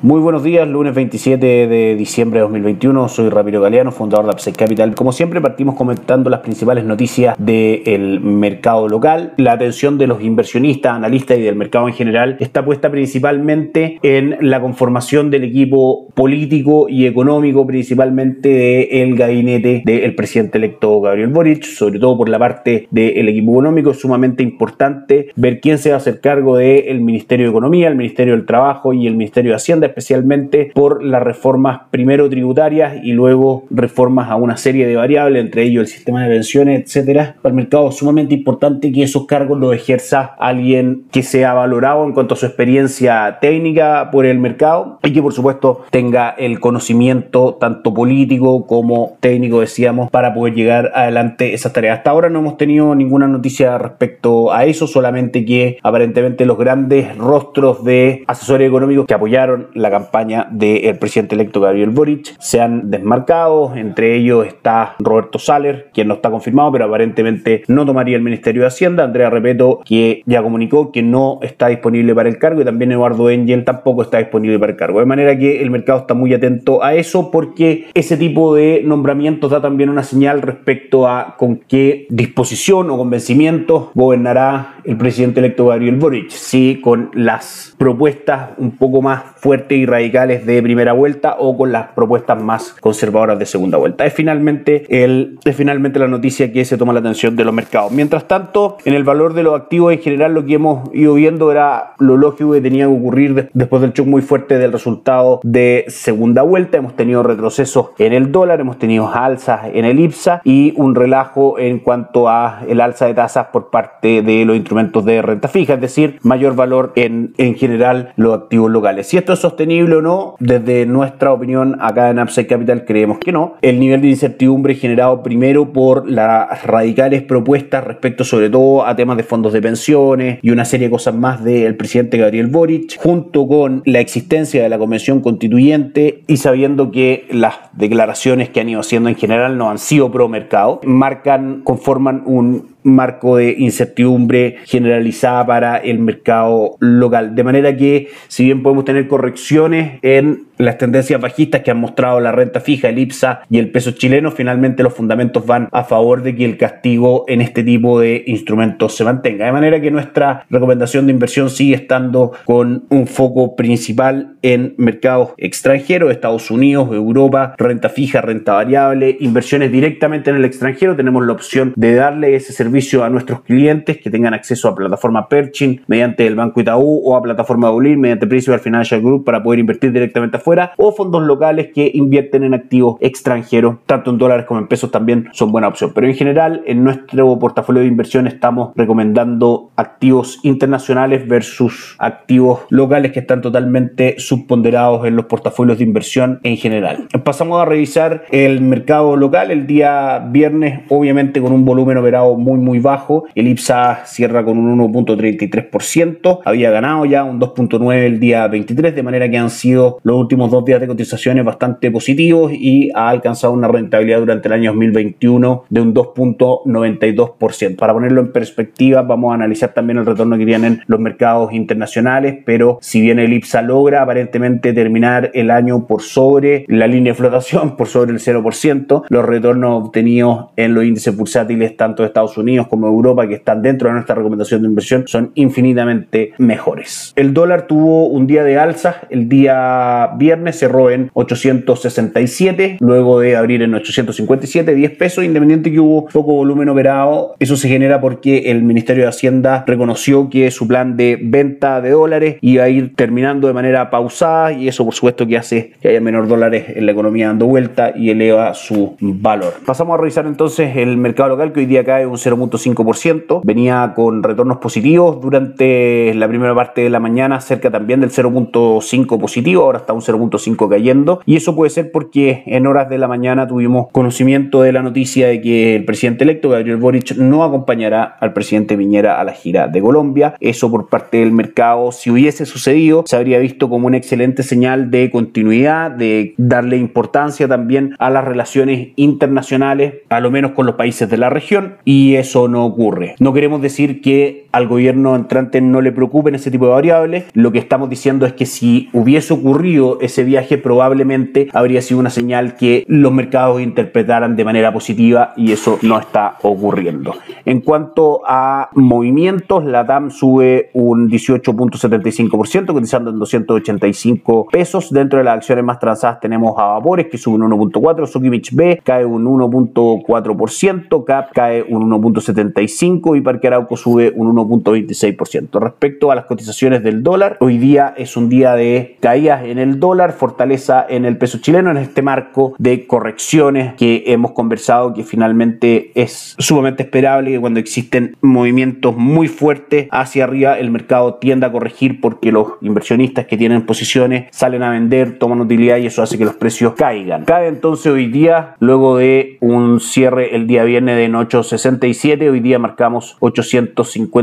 Muy buenos días, lunes 27 de diciembre de 2021. Soy Ramiro Galeano, fundador de Upside Capital. Como siempre, partimos comentando las principales noticias del mercado local. La atención de los inversionistas, analistas y del mercado en general está puesta principalmente en la conformación del equipo político y económico, principalmente del gabinete del presidente electo Gabriel Boric, sobre todo por la parte del equipo económico. Es sumamente importante ver quién se va a hacer cargo del Ministerio de Economía, el Ministerio del Trabajo y el Ministerio de Hacienda especialmente por las reformas primero tributarias y luego reformas a una serie de variables, entre ellos el sistema de pensiones, etcétera. Para el mercado es sumamente importante que esos cargos los ejerza alguien que sea valorado en cuanto a su experiencia técnica por el mercado y que por supuesto tenga el conocimiento tanto político como técnico, decíamos, para poder llegar adelante esas tareas. Hasta ahora no hemos tenido ninguna noticia respecto a eso, solamente que aparentemente los grandes rostros de asesores económicos que apoyaron la campaña del presidente electo Gabriel Boric se han desmarcado, entre ellos está Roberto Saller, quien no está confirmado, pero aparentemente no tomaría el Ministerio de Hacienda, Andrea Repeto, que ya comunicó que no está disponible para el cargo, y también Eduardo Engel tampoco está disponible para el cargo. De manera que el mercado está muy atento a eso, porque ese tipo de nombramientos da también una señal respecto a con qué disposición o convencimiento gobernará el presidente electo Gabriel Boric. Si con las propuestas un poco más fuertes y radicales de primera vuelta o con las propuestas más conservadoras de segunda vuelta. Es finalmente, el, es finalmente la noticia que se toma la atención de los mercados. Mientras tanto, en el valor de los activos en general, lo que hemos ido viendo era lo lógico que tenía que ocurrir después del shock muy fuerte del resultado de segunda vuelta. Hemos tenido retrocesos en el dólar, hemos tenido alzas en el IPSA y un relajo en cuanto a el alza de tasas por parte de los instrumentos de renta fija, es decir, mayor valor en, en general los activos locales. Si esto es sostenible o no, desde nuestra opinión acá en Upside Capital creemos que no. El nivel de incertidumbre generado primero por las radicales propuestas respecto sobre todo a temas de fondos de pensiones y una serie de cosas más del presidente Gabriel Boric, junto con la existencia de la convención constituyente y sabiendo que las declaraciones que han ido haciendo en general no han sido pro mercado, marcan, conforman un marco de incertidumbre generalizada para el mercado local. De manera que, si bien podemos tener correcciones en las tendencias bajistas que han mostrado la renta fija, el IPSA y el peso chileno, finalmente los fundamentos van a favor de que el castigo en este tipo de instrumentos se mantenga. De manera que nuestra recomendación de inversión sigue estando con un foco principal en mercados extranjeros, Estados Unidos, Europa, renta fija, renta variable, inversiones directamente en el extranjero. Tenemos la opción de darle ese servicio a nuestros clientes que tengan acceso a plataforma Perchin mediante el Banco Itaú o a plataforma Bolívar mediante Principal Financial Group para poder invertir directamente afuera o fondos locales que invierten en activos extranjeros, tanto en dólares como en pesos también son buena opción. Pero en general, en nuestro portafolio de inversión estamos recomendando activos internacionales versus activos locales que están totalmente subponderados en los portafolios de inversión en general. Pasamos a revisar el mercado local el día viernes, obviamente con un volumen operado muy muy bajo. El IPSA cierra con un 1.33%, había ganado ya un 2.9 el día 23, de manera que han sido los últimos dos días de cotizaciones bastante positivos y ha alcanzado una rentabilidad durante el año 2021 de un 2.92%. Para ponerlo en perspectiva, vamos a analizar también el retorno que tienen los mercados internacionales, pero si bien el IPSA logra aparentemente terminar el año por sobre la línea de flotación, por sobre el 0%, los retornos obtenidos en los índices bursátiles tanto de Estados Unidos como Europa, que están dentro de nuestra recomendación de inversión, son infinitamente mejores. El dólar tuvo un día de alza el día viernes cerró en 867, luego de abrir en 857, 10 pesos, independiente que hubo poco volumen operado. Eso se genera porque el Ministerio de Hacienda reconoció que su plan de venta de dólares iba a ir terminando de manera pausada y eso por supuesto que hace que haya menor dólares en la economía dando vuelta y eleva su valor. Pasamos a revisar entonces el mercado local que hoy día cae un 0.5%. Venía con retornos positivos durante la primera parte de la mañana, cerca también del 0.5 positivo, ahora está un 0.5 cayendo. Y eso puede ser porque en horas de la mañana tuvimos conocimiento de la noticia de que el presidente electo, Gabriel Boric, no acompañará al presidente Piñera a la gira de Colombia. Eso por parte del mercado, si hubiese sucedido, se habría visto como una excelente señal de continuidad, de darle importancia también a las relaciones internacionales, a lo menos con los países de la región, y eso no ocurre. No queremos decir que al gobierno entrante no le preocupen ese tipo de variables, lo que estamos diciendo es que si hubiese ocurrido ese viaje, probablemente habría sido una señal que los mercados interpretaran de manera positiva y eso no está ocurriendo. En cuanto a movimientos, la DAM sube un 18.75%, cotizando en 285 pesos. Dentro de las acciones más transadas tenemos a Vapores, que sube un 1.4%, Sukimich B cae un 1.4%, CAP cae un 1.75% y Parque Arauco sube un 1.26%. Respecto a las cotizaciones del dólar, hoy día es un día de caídas en el dólar, fortaleza en el peso chileno en este marco de correcciones que hemos conversado que finalmente es sumamente esperable que cuando existen movimientos muy fuertes hacia arriba el mercado tiende a corregir porque los inversionistas que tienen posiciones salen a vender, toman utilidad y eso hace que los precios caigan. Cae entonces hoy día, luego de un cierre el día viernes de 867, hoy día marcamos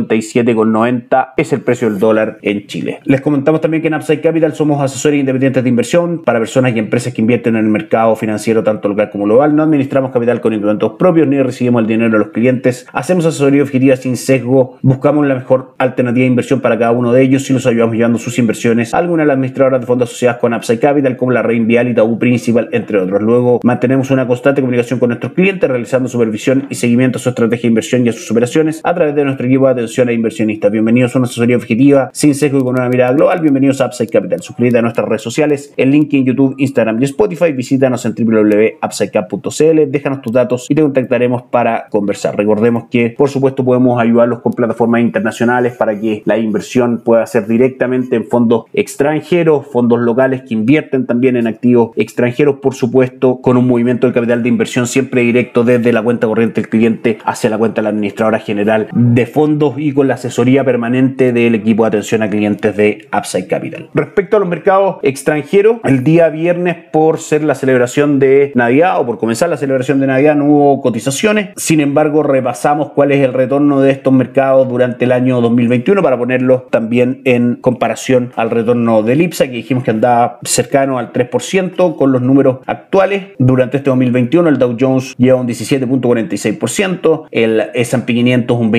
857,90 es el precio del dólar en Chile. Les comentamos también que en Upside Capital somos asesores independientes de inversión para personas y empresas que invierten en el mercado financiero tanto local como global. No administramos capital con instrumentos propios ni recibimos el dinero de los clientes. Hacemos asesoría objetiva sin sesgo. Buscamos la mejor alternativa de inversión para cada uno de ellos y los ayudamos llevando sus inversiones a alguna de las administradoras de fondos asociadas con Upside Capital como la Reinvial y Tabú Principal, entre otros. Luego mantenemos una constante comunicación con nuestros clientes realizando supervisión y seguimiento a su estrategia de inversión y a sus operaciones a través de nuestro equipo de atención a inversionistas. Bienvenidos a una asesoría objetiva sin sesgo y con una mirada global. Bienvenidos a Upside Capital. Suscríbete a nuestras redes sociales, en YouTube, Instagram y Spotify. Visítanos en www.upsidecap.cl, déjanos tus datos y te contactaremos para conversar. Recordemos que, por supuesto, podemos ayudarlos con plataformas internacionales para que la inversión pueda ser directamente en fondos extranjeros, fondos locales que invierten también en activos extranjeros, por supuesto, con un movimiento del capital de inversión siempre directo desde la cuenta corriente del cliente hacia la cuenta de la administradora general de fondos con la asesoría permanente del equipo de atención a clientes de Upside Capital. Respecto a los mercados extranjeros, el día viernes, por ser la celebración de Navidad o por comenzar la celebración de Navidad, no hubo cotizaciones. Sin embargo, repasamos cuál es el retorno de estos mercados durante el año 2021 para ponerlos también en comparación al retorno del IPSA, que dijimos que andaba cercano al 3% con los números actuales. Durante este 2021, el Dow Jones lleva un 17.46%, el S&P 500 un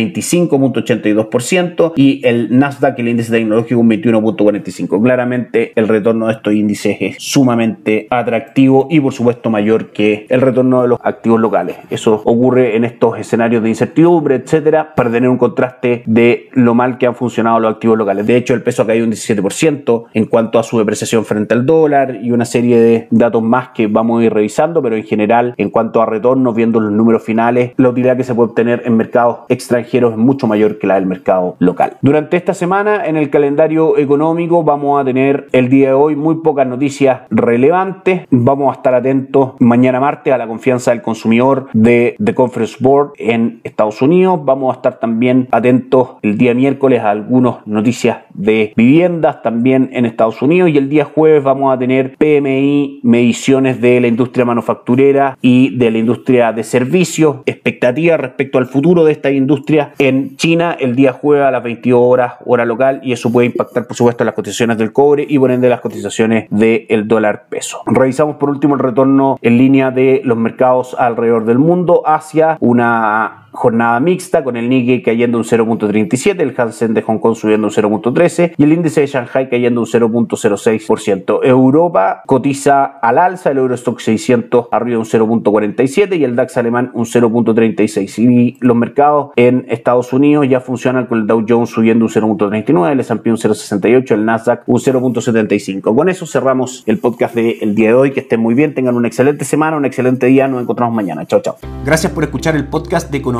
25.82% y el Nasdaq, el índice tecnológico, un 21.45%. Claramente, el retorno de estos índices es sumamente atractivo y, por supuesto, mayor que el retorno de los activos locales. Eso ocurre en estos escenarios de incertidumbre, etcétera, para tener un contraste de lo mal que han funcionado los activos locales. De hecho, el peso ha caído un 17% en cuanto a su depreciación frente al dólar y una serie de datos más que vamos a ir revisando, pero en general, en cuanto a retornos, viendo los números finales, la utilidad que se puede obtener en mercados extranjeros es mucho mayor que la del mercado local. Durante esta semana, en el calendario económico, vamos a tener el día de hoy muy pocas noticias relevantes. Vamos a estar atentos mañana martes a la confianza del consumidor de The Conference Board en Estados Unidos. Vamos a estar también atentos el día miércoles a algunas noticias de viviendas también en Estados Unidos y el día jueves vamos a tener PMI, mediciones de la industria manufacturera y de la industria de servicios, expectativas respecto al futuro de esta industria en China el día jueves a las 22 horas hora local y eso puede impactar por supuesto las cotizaciones del cobre y por ende las cotizaciones del dólar peso. Revisamos por último el retorno en línea de los mercados alrededor del mundo hacia una jornada mixta con el Nikkei cayendo un 0.37, el Hansen de Hong Kong subiendo un 0.13 y el índice de Shanghai cayendo un 0.06%. Europa cotiza al alza, el Eurostock 600 arriba un 0.47 y el DAX alemán un 0.36. Y los mercados en Estados Unidos ya funcionan con el Dow Jones subiendo un 0.39, el S&P un 0.68, el Nasdaq un 0.75. Con eso cerramos el podcast del día de hoy. Que estén muy bien, tengan una excelente semana, un excelente día. Nos encontramos mañana. Chao, chao. Gracias por escuchar el podcast de